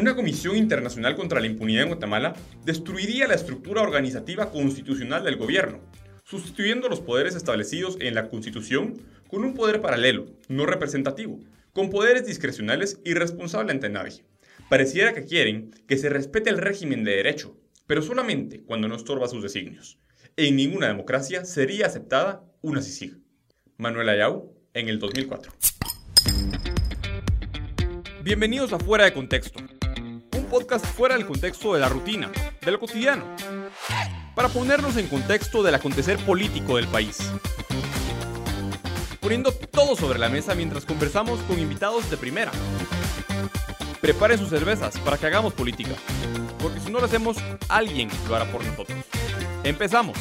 Una comisión internacional contra la impunidad en Guatemala destruiría la estructura organizativa constitucional del gobierno, sustituyendo los poderes establecidos en la Constitución con un poder paralelo, no representativo, con poderes discrecionales y responsable ante nadie. Pareciera que quieren que se respete el régimen de derecho, pero solamente cuando no estorba sus designios. En ninguna democracia sería aceptada una CICIG. Manuel Ayau, en el 2004. Bienvenidos a Fuera de Contexto, podcast fuera del contexto de la rutina, de lo cotidiano, para ponernos en contexto del acontecer político del país. Poniendo todo sobre la mesa mientras conversamos con invitados de primera. Preparen sus cervezas para que hagamos política, porque si no lo hacemos, alguien lo hará por nosotros. Empezamos.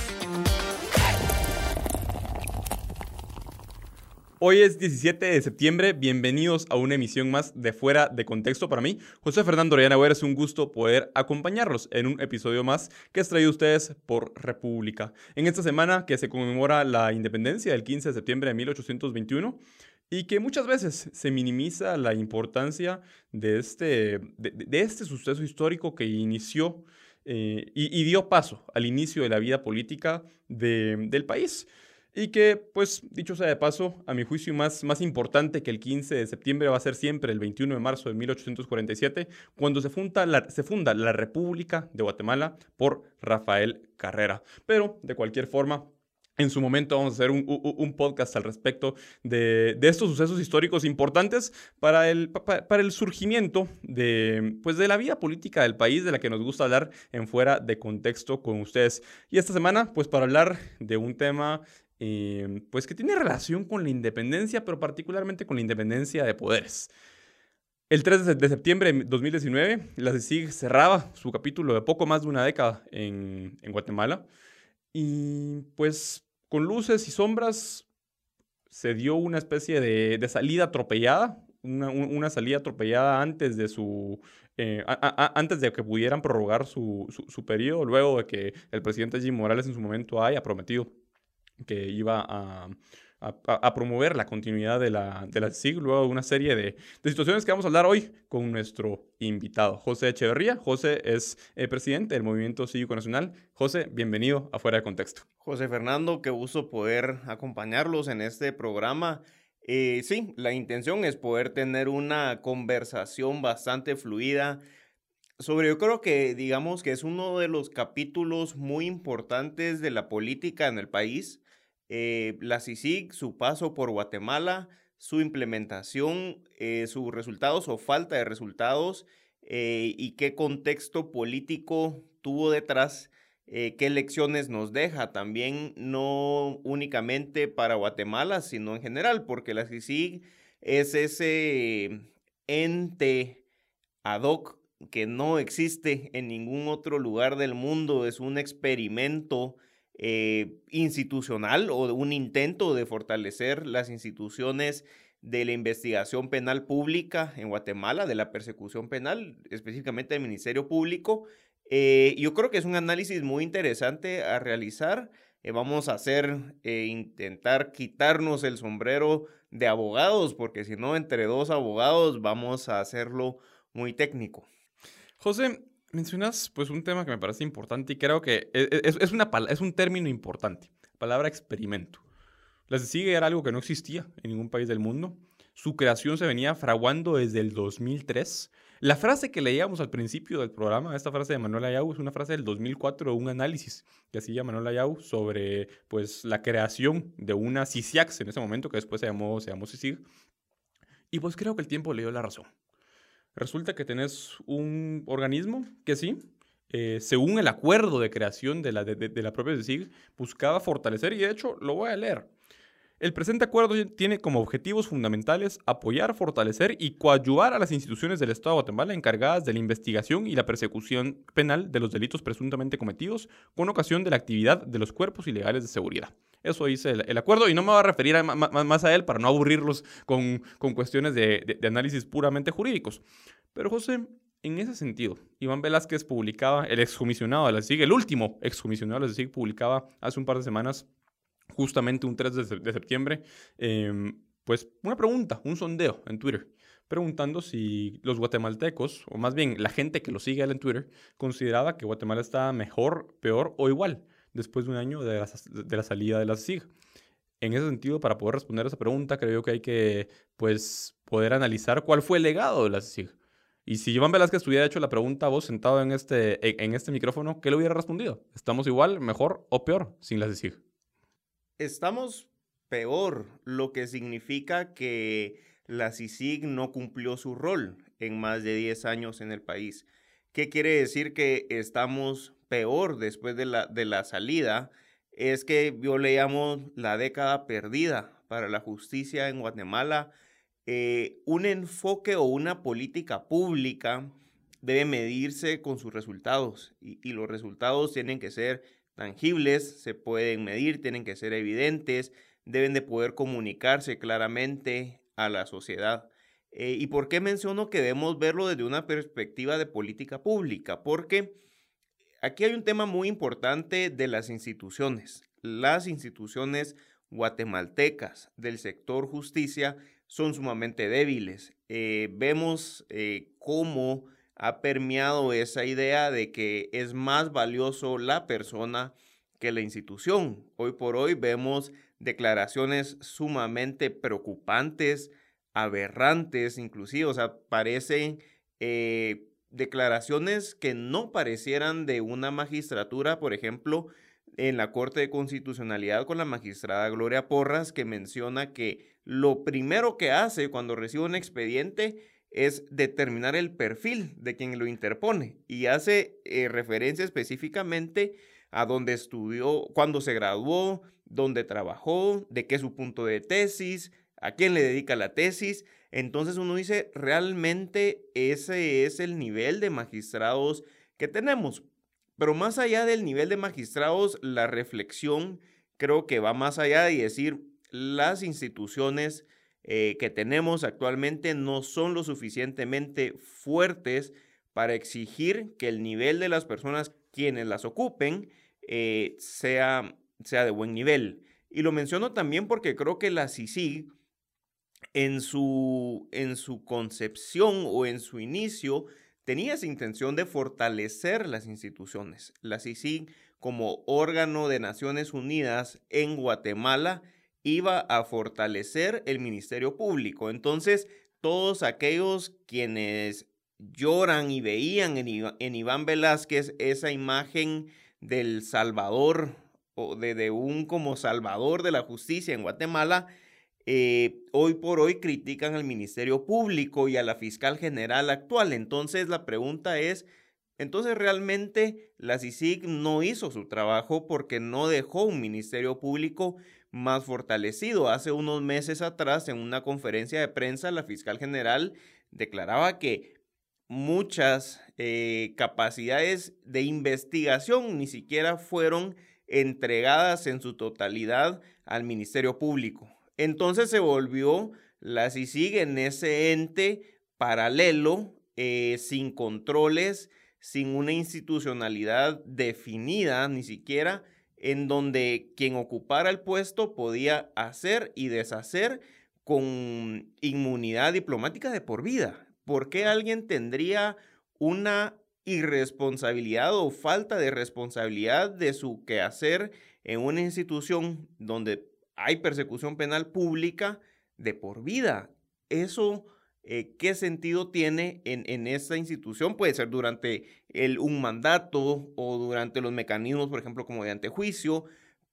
Hoy es 17 de septiembre, bienvenidos a una emisión más de Fuera de Contexto para mí. José Fernando Orellana es un gusto poder acompañarlos en un episodio más que es traído a ustedes por República. En esta semana que se conmemora la independencia del 15 de septiembre de 1821 y que muchas veces se minimiza la importancia de este, de, este suceso histórico que inició eh, y, dio paso al inicio de la vida política del país. Y que, pues, dicho sea de paso, a mi juicio más, más importante que el 15 de septiembre va a ser siempre el 21 de marzo de 1847, cuando se funda la, se funda la República de Guatemala por Rafael Carrera. Pero, de cualquier forma, en su momento vamos a hacer un, un, podcast al respecto de, de, estos sucesos históricos importantes para el, para el surgimiento de, pues de la vida política del país, de la que nos gusta hablar en fuera de contexto con ustedes. Y esta semana, pues para hablar de un tema Em, pues que tiene relación con la independencia, pero particularmente con la independencia de poderes. El 3 de septiembre de 2019, la CICIG cerraba su capítulo de poco más de una década en, Guatemala y pues con luces y sombras se dio una especie de, salida atropellada, una, salida atropellada antes de su... Eh, antes de que pudieran prorrogar su, su periodo, luego de que el presidente Jim Morales en su momento haya prometido que iba a, promover la continuidad de la, de SIG, luego de una serie de, de, situaciones que vamos a hablar hoy con nuestro invitado, José Echeverría. José es eh, presidente del Movimiento Cívico Nacional. José, bienvenido a Fuera de Contexto. José Fernando, qué gusto poder acompañarlos en este programa. Eh, sí, la intención es poder tener una conversación bastante fluida sobre, yo creo que digamos que es uno de los capítulos muy importantes de la política en el país eh, la CICIG, su paso por Guatemala, su implementación, eh, sus resultados o falta de resultados eh, y qué contexto político tuvo detrás, qué lecciones nos deja también, no únicamente para Guatemala, sino en general, porque la CICIG es ese ente ad hoc que no existe en ningún otro lugar del mundo, es un experimento eh, institucional o un intento de fortalecer las instituciones de la investigación penal pública en Guatemala, de la persecución penal, específicamente del Ministerio Público. Eh, yo creo que es un análisis muy interesante a realizar. Eh, vamos a hacer, intentar quitarnos el sombrero de abogados, porque si no, entre dos abogados vamos a hacerlo muy técnico. José, mencionas pues un tema que me parece importante y creo que e, e, es, un término importante, palabra experimento. La CICIG era algo que no existía en ningún país del mundo. Su creación se venía fraguando desde el 2003. La frase que leíamos al principio del programa, esta frase de Manuel Ayau, es una frase del 2004, un análisis que hacía Manuel Ayau sobre pues, la creación de una CICIAX en ese momento, que después se llamó, se llamó CICIG. Y pues creo que el tiempo le dio la razón. Resulta que tenés un organismo que sí, eh, según el acuerdo de creación de la, de, la propia CICIG, buscaba fortalecer, y de hecho lo voy a leer. El presente acuerdo tiene como objetivos fundamentales apoyar, fortalecer y coadyuvar a las instituciones del Estado de Guatemala encargadas de la investigación y la persecución penal de los delitos presuntamente cometidos con ocasión de la actividad de los cuerpos ilegales de seguridad. Eso dice el, acuerdo y no me voy a referir más a él para no aburrirlos con, cuestiones de, análisis puramente jurídicos. Pero José, en ese sentido, Iván Velázquez publicaba, el excomisionado de la el último excomisionado de la SIG, publicaba hace un par de semanas, justamente un 3 de, septiembre, em, pues una pregunta, un sondeo en Twitter preguntando si los guatemaltecos, o más bien la gente que lo sigue en Twitter, consideraba que Guatemala estaba mejor, peor o igual después de un año de la, salida de la CIG. En ese sentido, para poder responder a esa pregunta, creo que hay que pues, poder analizar cuál fue el legado de la CIG. Y si Iván Velázquez hubiera hecho la pregunta a vos sentado en este, en este micrófono, ¿qué le hubiera respondido? ¿Estamos igual, mejor o peor sin la CIG? Estamos peor, lo que significa que la CICIG no cumplió su rol en más de 10 años en el país. ¿Qué quiere decir que estamos peor después de la, de la salida? Es que yo le la década perdida para la justicia en Guatemala. Eh, un enfoque o una política pública debe medirse con sus resultados y los resultados tienen que ser tangibles, se pueden medir, tienen que ser evidentes, deben de poder comunicarse claramente a la sociedad. Eh, ¿Y por qué menciono que debemos verlo desde una perspectiva de política pública? Porque aquí hay un tema muy importante de las instituciones. Las instituciones guatemaltecas del sector justicia son sumamente débiles. Eh, vemos eh, cómo ha permeado esa idea de que es más valioso la persona que la institución. Hoy por hoy vemos declaraciones sumamente preocupantes, aberrantes inclusive, o sea, parecen eh, declaraciones que no parecieran de una magistratura, por ejemplo, en la Corte de Constitucionalidad con la magistrada Gloria Porras, que menciona que lo primero que hace cuando recibe un expediente es determinar el perfil de quien lo interpone y hace eh, referencia específicamente a dónde estudió, cuándo se graduó, dónde trabajó, de qué es su punto de tesis, a quién le dedica la tesis. Entonces uno dice, realmente ese es el nivel de magistrados que tenemos. Pero más allá del nivel de magistrados, la reflexión creo que va más allá de decir, las instituciones eh, que tenemos actualmente no son lo suficientemente fuertes para exigir que el nivel de las personas quienes las ocupen eh, sea, sea de buen nivel. Y lo menciono también porque creo que la CICIG, en su, en su concepción o en su inicio, tenía esa intención de fortalecer las instituciones. La CICIG, como órgano de Naciones Unidas en Guatemala, iba a fortalecer el Ministerio Público. Entonces, todos aquellos quienes lloran y veían en, Iván Velázquez esa imagen del Salvador o de, un como Salvador de la justicia en Guatemala, eh, hoy por hoy critican al Ministerio Público y a la fiscal general actual. Entonces la pregunta es, entonces realmente la CICIG no hizo su trabajo porque no dejó un Ministerio Público más fortalecido. Hace unos meses atrás, en una conferencia de prensa, la fiscal general declaraba que muchas eh, capacidades de investigación ni siquiera fueron entregadas en su totalidad al Ministerio Público. Entonces se volvió la CICIG en ese ente paralelo, eh, sin controles, sin una institucionalidad definida, ni siquiera en donde quien ocupara el puesto podía hacer y deshacer con inmunidad diplomática de por vida. ¿por qué alguien tendría una irresponsabilidad o falta de responsabilidad de su quehacer en una institución donde hay persecución penal pública de por vida? Eso, eh, ¿qué sentido tiene en, en, esta institución? Puede ser durante el, un mandato o durante los mecanismos, por ejemplo, como de antejuicio,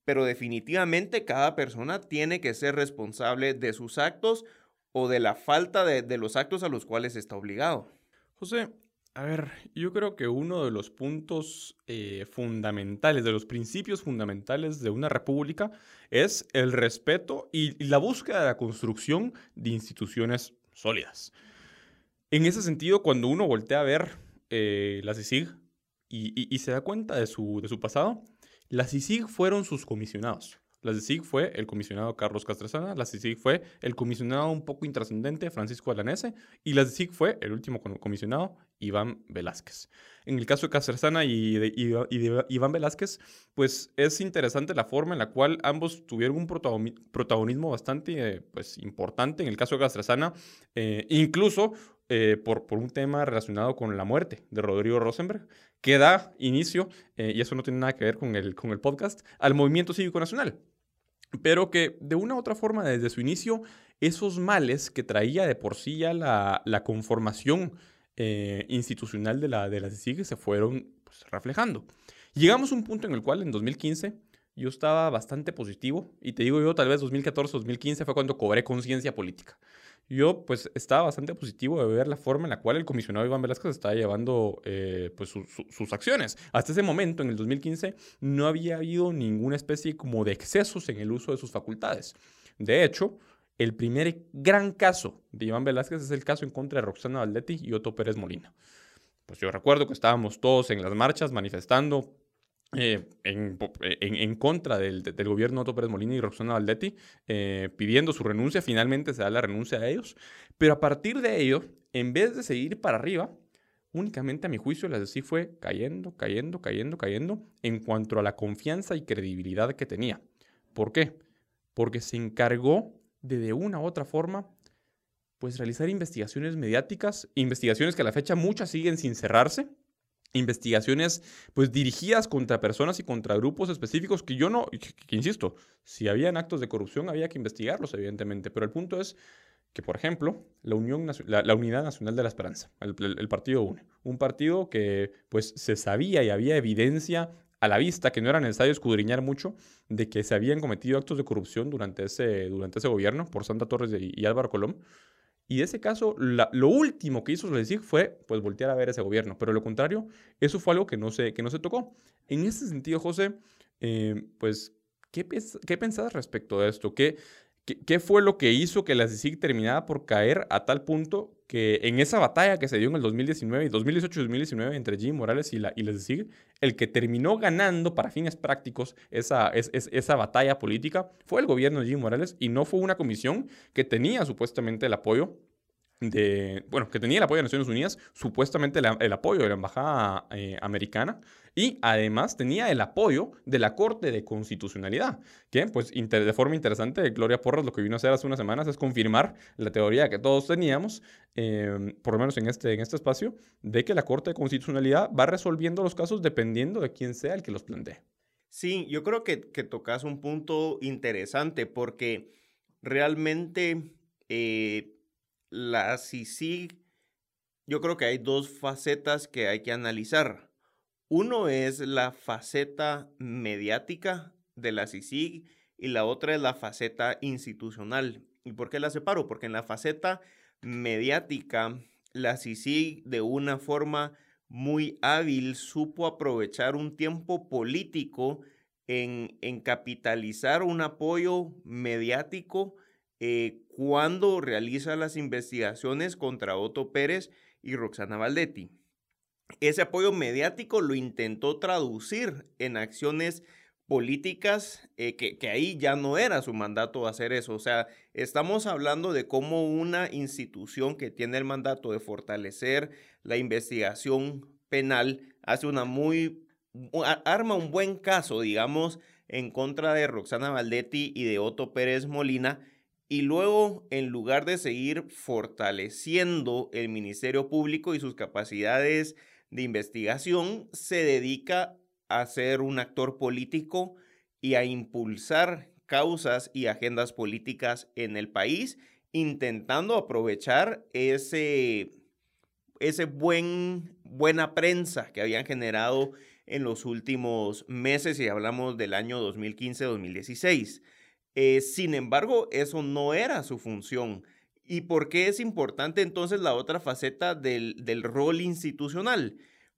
pero definitivamente cada persona tiene que ser responsable de sus actos o de la falta de, los actos a los cuales está obligado. José, a ver, yo creo que uno de los puntos eh, fundamentales, de los principios fundamentales de una república es el respeto y, la búsqueda de la construcción de instituciones sólidas. En ese sentido, cuando uno voltea a ver eh, la CICIG y, se da cuenta de su, de su pasado, la CICIG fueron sus comisionados. La CICIG fue el comisionado Carlos Castresana, la CICIG fue el comisionado un poco intrascendente Francisco Alanese y la CICIG fue el último comisionado Iván Velázquez. En el caso de Castresana y de, Iván Velázquez, pues es interesante la forma en la cual ambos tuvieron un protagonismo bastante pues, importante. En el caso de Castresana, eh, incluso eh, por, por, un tema relacionado con la muerte de Rodrigo Rosenberg, que da inicio, eh, y eso no tiene nada que ver con el, con el podcast, al movimiento cívico nacional. Pero que de una u otra forma, desde su inicio, esos males que traía de por sí ya la, la conformación eh, institucional de la, de CICIG se fueron pues, reflejando. Llegamos a un punto en el cual en 2015 yo estaba bastante positivo, y te digo yo, tal vez 2014-2015 fue cuando cobré conciencia política yo pues estaba bastante positivo de ver la forma en la cual el comisionado Iván Velázquez estaba llevando eh, pues sus acciones. Hasta ese momento, en el 2015, no había habido ninguna especie como de excesos en el uso de sus facultades. De hecho, el primer gran caso de Iván Velázquez es el caso en contra de Roxana Valdetti y Otto Pérez Molina. Pues yo recuerdo que estábamos todos en las marchas manifestando eh, en, en, contra del, del, gobierno Otto Pérez Molina y Roxana Valdetti, eh, pidiendo su renuncia. Finalmente se da la renuncia a ellos. Pero a partir de ello, en vez de seguir para arriba, únicamente a mi juicio, la sí fue cayendo, cayendo, cayendo, cayendo en cuanto a la confianza y credibilidad que tenía. ¿Por qué? Porque se encargó de de una u otra forma pues realizar investigaciones mediáticas, investigaciones que a la fecha muchas siguen sin cerrarse, investigaciones pues dirigidas contra personas y contra grupos específicos que yo no, insisto, si habían actos de corrupción había que investigarlos evidentemente, pero el punto es que por ejemplo la, Unión, la, Unidad Nacional de la Esperanza, el, partido UNE, un partido que pues se sabía y había evidencia a la vista que no era necesario escudriñar mucho de que se habían cometido actos de corrupción durante ese, durante ese gobierno por Santa Torres y Álvaro Colón. Y de ese caso, lo último que hizo Solesig fue pues voltear a ver ese gobierno. Pero lo contrario, eso fue algo que no se, que no se tocó. En ese sentido, José, eh, pues, ¿qué, ¿qué pensás respecto de esto? ¿Qué, ¿Qué, fue lo que hizo que la CICIG terminara por caer a tal punto que en esa batalla que se dio en el 2019 y 2018 2019 entre Jim Morales y la, y la CICIG, el que terminó ganando para fines prácticos esa, esa batalla política fue el gobierno de Jim Morales y no fue una comisión que tenía supuestamente el apoyo de, bueno, que tenía el apoyo de Naciones Unidas, supuestamente el, apoyo de la Embajada eh, Americana, y además tenía el apoyo de la Corte de Constitucionalidad, que pues de forma interesante, Gloria Porras lo que vino a hacer hace unas semanas es confirmar la teoría que todos teníamos, em, por lo menos en este, en este espacio, de que la Corte de Constitucionalidad va resolviendo los casos dependiendo de quién sea el que los plantee. Sí, yo creo que, que tocas un punto interesante porque realmente... Eh, la CICIG, yo creo que hay dos facetas que hay que analizar. Uno es la faceta mediática de la CICIG y la otra es la faceta institucional. ¿Y por qué la separo? Porque en la faceta mediática, la CICIG de una forma muy hábil supo aprovechar un tiempo político en, capitalizar un apoyo mediático eh, cuando realiza las investigaciones contra Otto Pérez y Roxana Valdetti. Ese apoyo mediático lo intentó traducir en acciones políticas eh, que, que, ahí ya no era su mandato hacer eso. O sea, estamos hablando de cómo una institución que tiene el mandato de fortalecer la investigación penal hace una muy, arma un buen caso, digamos, en contra de Roxana Valdetti y de Otto Pérez Molina y luego, en lugar de seguir fortaleciendo el Ministerio Público y sus capacidades de investigación, se dedica a ser un actor político y a impulsar causas y agendas políticas en el país, intentando aprovechar ese, ese buen, buena prensa que habían generado en los últimos meses, y hablamos del año 2015-2016. Eh, sin embargo, eso no era su función. ¿Y por qué es importante entonces la otra faceta del, rol institucional?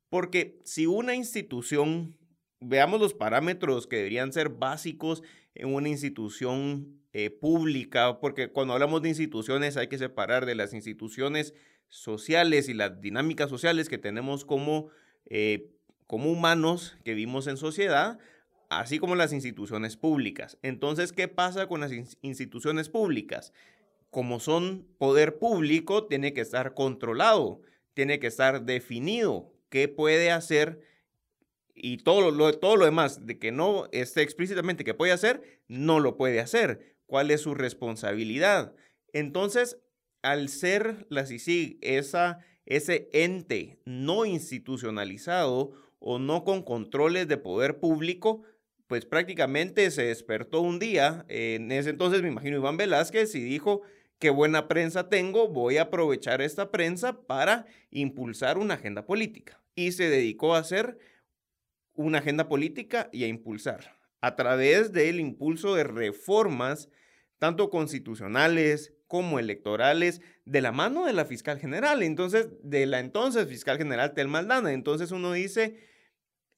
Porque si una institución, veamos los parámetros que deberían ser básicos en una institución eh, pública, porque cuando hablamos de instituciones hay que separar de las instituciones sociales y las dinámicas sociales que tenemos como, eh, como humanos que vivimos en sociedad así como las instituciones públicas. Entonces, ¿qué pasa con las instituciones públicas? Como son poder público, tiene que estar controlado, tiene que estar definido qué puede hacer y todo lo, demás de que no esté explícitamente que puede hacer, no lo puede hacer. ¿Cuál es su responsabilidad? Entonces, al ser la CICIG esa, ese ente no institucionalizado o no con controles de poder público, pues prácticamente se despertó un día, en ese entonces me imagino Iván Velázquez, y dijo, qué buena prensa tengo, voy a aprovechar esta prensa para impulsar una agenda política. Y se dedicó a hacer una agenda política y a impulsar a través del impulso de reformas, tanto constitucionales como electorales, de la mano de la fiscal general, entonces, de la entonces fiscal general Tel Maldana. Entonces uno dice,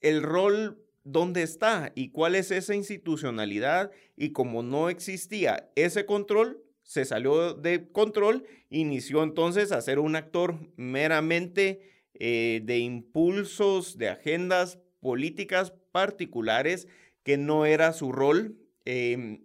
el rol dónde está y cuál es esa institucionalidad y como no existía ese control, se salió de control, inició entonces a ser un actor meramente eh, de impulsos, de agendas políticas particulares que no era su rol. Em,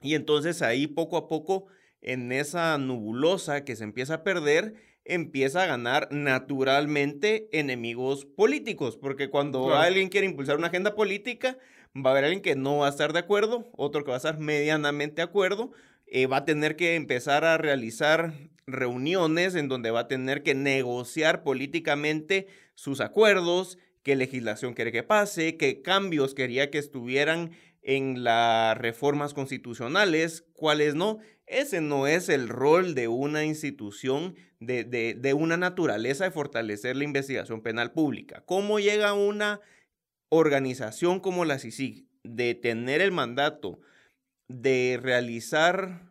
y entonces ahí poco a poco, en esa nubulosa que se empieza a perder, empieza a ganar naturalmente enemigos políticos, porque cuando alguien quiere impulsar una agenda política, va a haber alguien que no va a estar de acuerdo, otro que va a estar medianamente de acuerdo, eh, va a tener que empezar a realizar reuniones en donde va a tener que negociar políticamente sus acuerdos, qué legislación quiere que pase, qué cambios quería que estuvieran en las reformas constitucionales, cuáles no. Ese no es el rol de una institución de, de, una naturaleza de fortalecer la investigación penal pública. ¿Cómo llega una organización como la CICIG de tener el mandato de realizar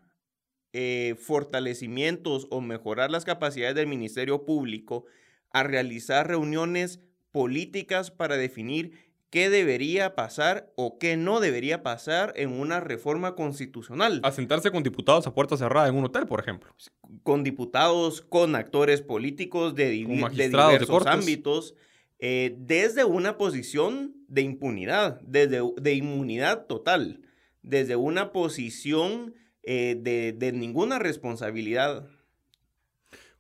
eh, fortalecimientos o mejorar las capacidades del Ministerio Público a realizar reuniones políticas para definir qué debería pasar o qué no debería pasar en una reforma constitucional. A sentarse con diputados a puerta cerrada en un hotel, por ejemplo. Con diputados, con actores políticos de, diversos ámbitos, eh, desde una posición de impunidad, desde, de inmunidad total, desde una posición eh, de, de ninguna responsabilidad.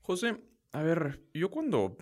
José, a ver, yo cuando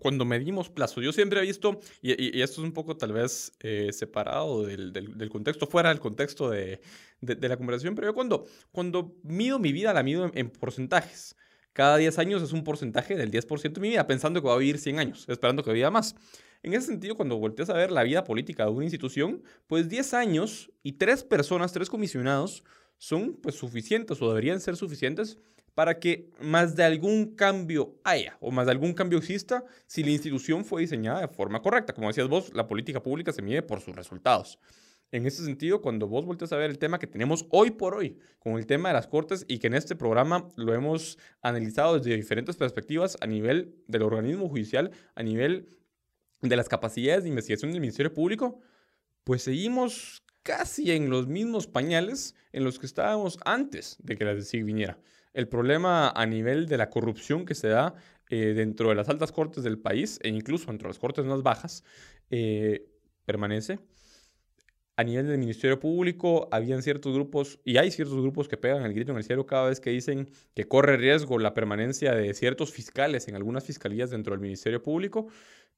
cuando medimos plazo. Yo siempre he visto, y, esto es un poco tal vez eh, separado del, del, contexto, fuera del contexto de, de, la conversación, pero yo cuando, cuando mido mi vida, la mido en, porcentajes. Cada 10 años es un porcentaje del 10% de mi vida, pensando que va a vivir 100 años, esperando que viva más. En ese sentido, cuando volteas a ver la vida política de una institución, pues 10 años y tres personas, tres comisionados, son pues suficientes o deberían ser suficientes para que más de algún cambio haya o más de algún cambio exista si la institución fue diseñada de forma correcta. Como decías vos, la política pública se mide por sus resultados. En ese sentido, cuando vos volteas a ver el tema que tenemos hoy por hoy con el tema de las cortes y que en este programa lo hemos analizado desde diferentes perspectivas a nivel del organismo judicial, a nivel de las capacidades de investigación del Ministerio Público, pues seguimos casi en los mismos pañales en los que estábamos antes de que la DECIG viniera el problema a nivel de la corrupción que se da eh, dentro de las altas cortes del país e incluso entre las cortes más bajas eh, permanece. A nivel del Ministerio Público, habían ciertos grupos, y hay ciertos grupos que pegan el grito en el cielo cada vez que dicen que corre riesgo la permanencia de ciertos fiscales en algunas fiscalías dentro del Ministerio Público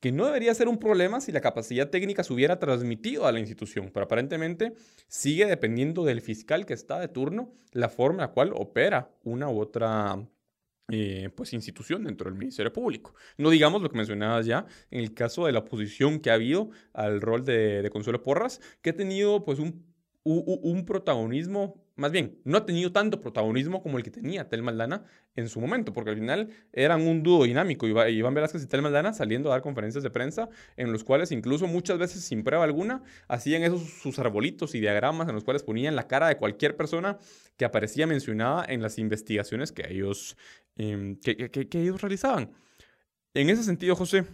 que no debería ser un problema si la capacidad técnica se hubiera transmitido a la institución, pero aparentemente sigue dependiendo del fiscal que está de turno la forma en la cual opera una u otra eh, pues institución dentro del Ministerio Público. No digamos lo que mencionabas ya en el caso de la oposición que ha habido al rol de, de Consuelo Porras, que ha tenido pues un, un protagonismo más bien, no ha tenido tanto protagonismo como el que tenía Tel Maldana en su momento, porque al final eran un dúo dinámico, Iván Velázquez y Tel Maldana saliendo a dar conferencias de prensa, en los cuales incluso muchas veces sin prueba alguna hacían esos sus arbolitos y diagramas en los cuales ponían la cara de cualquier persona que aparecía mencionada en las investigaciones que ellos, em, que ellos realizaban. En ese sentido, José,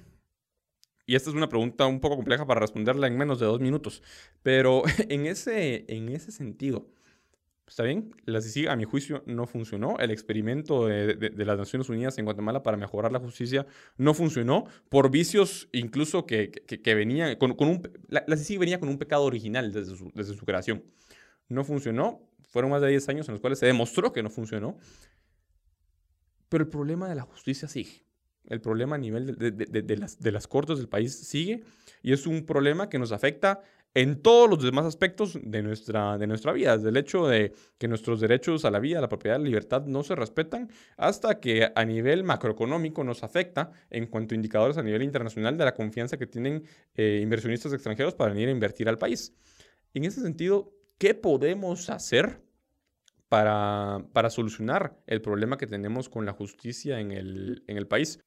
y esta es una pregunta un poco compleja para responderla en menos de dos minutos, pero en ese, en ese sentido, Está bien, la CICIG a mi juicio no funcionó. El experimento de, las Naciones Unidas en Guatemala para mejorar la justicia no funcionó por vicios incluso que, que, venían con, un... La, CICIG venía con un pecado original desde desde su creación. No funcionó. Fueron más de 10 años en los cuales se demostró que no funcionó. Pero el problema de la justicia sigue. El problema a nivel de, de, las, de las cortes del país sigue y es un problema que nos afecta en todos los demás aspectos de nuestra, de nuestra vida, desde el hecho de que nuestros derechos a la vida, a la propiedad, a la libertad no se respetan, hasta que a nivel macroeconómico nos afecta en cuanto a indicadores a nivel internacional de la confianza que tienen eh, inversionistas extranjeros para venir a invertir al país. En ese sentido, ¿qué podemos hacer para, para solucionar el problema que tenemos con la justicia en el, en el país?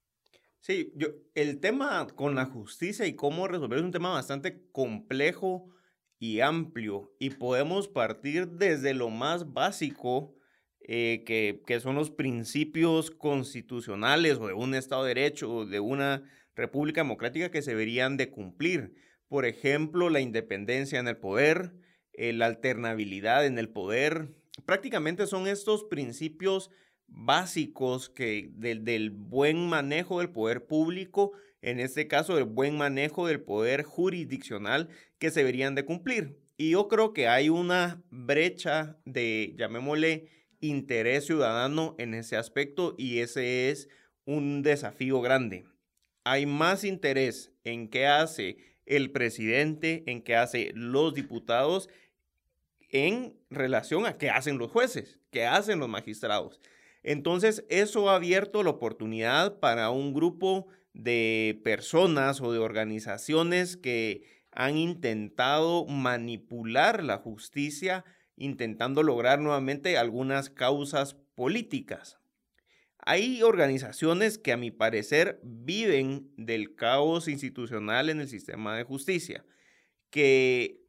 Sí, yo, el tema con la justicia y cómo resolver es un tema bastante complejo y amplio y podemos partir desde lo más básico eh, que, que, son los principios constitucionales o de un Estado de Derecho o de una república democrática que se deberían de cumplir. Por ejemplo, la independencia en el poder, eh, la alternabilidad en el poder. Prácticamente son estos principios básicos que del, buen manejo del poder público, en este caso del buen manejo del poder jurisdiccional que se deberían de cumplir. Y yo creo que hay una brecha de, llamémosle, interés ciudadano en ese aspecto y ese es un desafío grande. Hay más interés en qué hace el presidente, en qué hace los diputados, en relación a qué hacen los jueces, qué hacen los magistrados. Entonces, eso ha abierto la oportunidad para un grupo de personas o de organizaciones que han intentado manipular la justicia, intentando lograr nuevamente algunas causas políticas. Hay organizaciones que a mi parecer viven del caos institucional en el sistema de justicia, que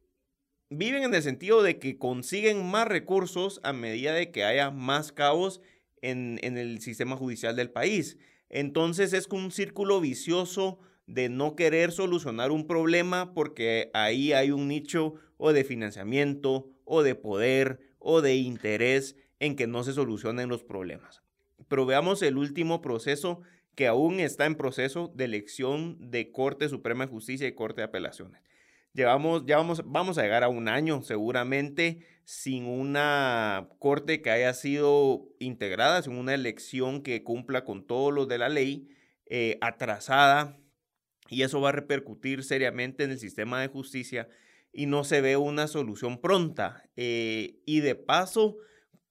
viven en el sentido de que consiguen más recursos a medida de que haya más caos en, el sistema judicial del país. Entonces es un círculo vicioso de no querer solucionar un problema porque ahí hay un nicho o de financiamiento o de poder o de interés en que no se solucionen los problemas. Pero veamos el último proceso que aún está en proceso de elección de Corte Suprema de Justicia y Corte de Apelaciones. Llevamos, ya vamos, vamos a llegar a un año seguramente sin una corte que haya sido integrada, sin una elección que cumpla con todos los de la ley, eh, atrasada, y eso va a repercutir seriamente en el sistema de justicia y no se ve una solución pronta. Eh, y de paso,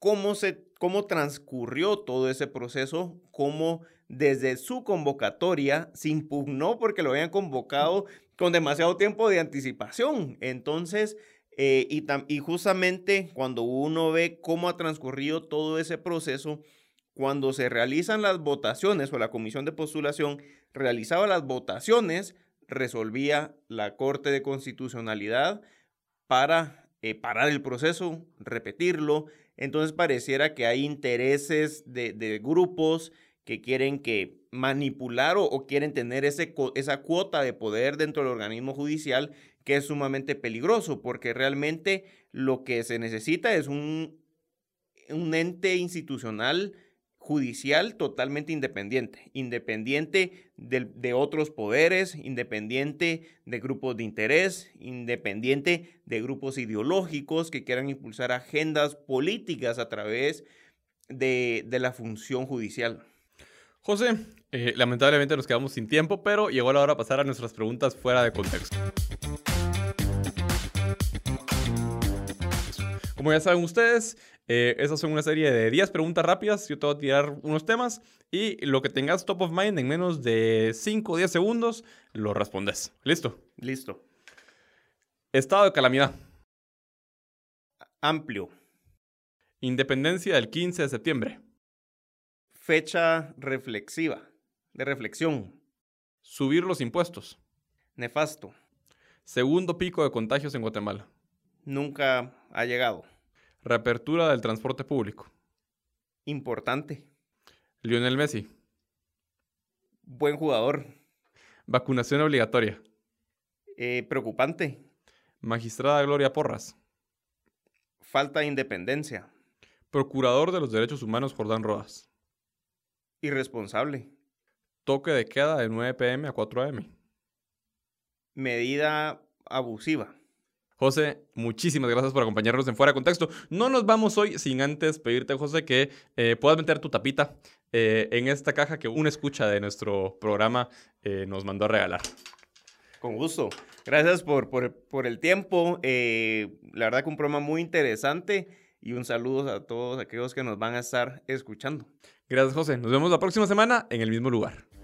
¿cómo, se, cómo transcurrió todo ese proceso, cómo desde su convocatoria se impugnó porque lo habían convocado con demasiado tiempo de anticipación. Entonces, eh, y, justamente cuando uno ve cómo ha transcurrido todo ese proceso, cuando se realizan las votaciones o la comisión de postulación realizaba las votaciones, resolvía la Corte de Constitucionalidad para eh, parar el proceso, repetirlo. Entonces pareciera que hay intereses de, grupos que quieren que manipular o, quieren tener ese, esa cuota de poder dentro del organismo judicial que es sumamente peligroso porque realmente lo que se necesita es un ente institucional judicial totalmente independiente, independiente de, otros poderes, independiente de grupos de interés, independiente de grupos ideológicos que quieran impulsar agendas políticas a través de, de la función judicial. José, eh, lamentablemente nos quedamos sin tiempo, pero llegó la hora de pasar a nuestras preguntas fuera de contexto. Como ya saben ustedes, eh, esas son una serie de 10 preguntas rápidas. Yo te voy a tirar unos temas y lo que tengas top of mind en menos de 5 o 10 segundos, lo respondes. ¿Listo? Listo. Estado de calamidad. Amplio. Independencia del 15 de septiembre. Fecha reflexiva, de reflexión. Subir los impuestos. Nefasto. Segundo pico de contagios en Guatemala. Nunca ha llegado. Reapertura del transporte público. Importante. Lionel Messi. Buen jugador. Vacunación obligatoria. Eh, preocupante. Magistrada Gloria Porras. falta de independencia. Procurador de los Derechos Humanos Jordán Rodas. Irresponsable. Toque de queda de 9 pm a 4 am. Medida abusiva. José, muchísimas gracias por acompañarnos en Fuera de Contexto. No nos vamos hoy sin antes pedirte, José, que eh, puedas meter tu tapita eh, en esta caja que una escucha de nuestro programa eh, nos mandó a regalar. Con gusto. Gracias por, por, el tiempo. la verdad que un programa muy interesante y un saludo a todos aquellos que nos van a estar escuchando. Gracias, José. Nos vemos la próxima semana en el mismo lugar.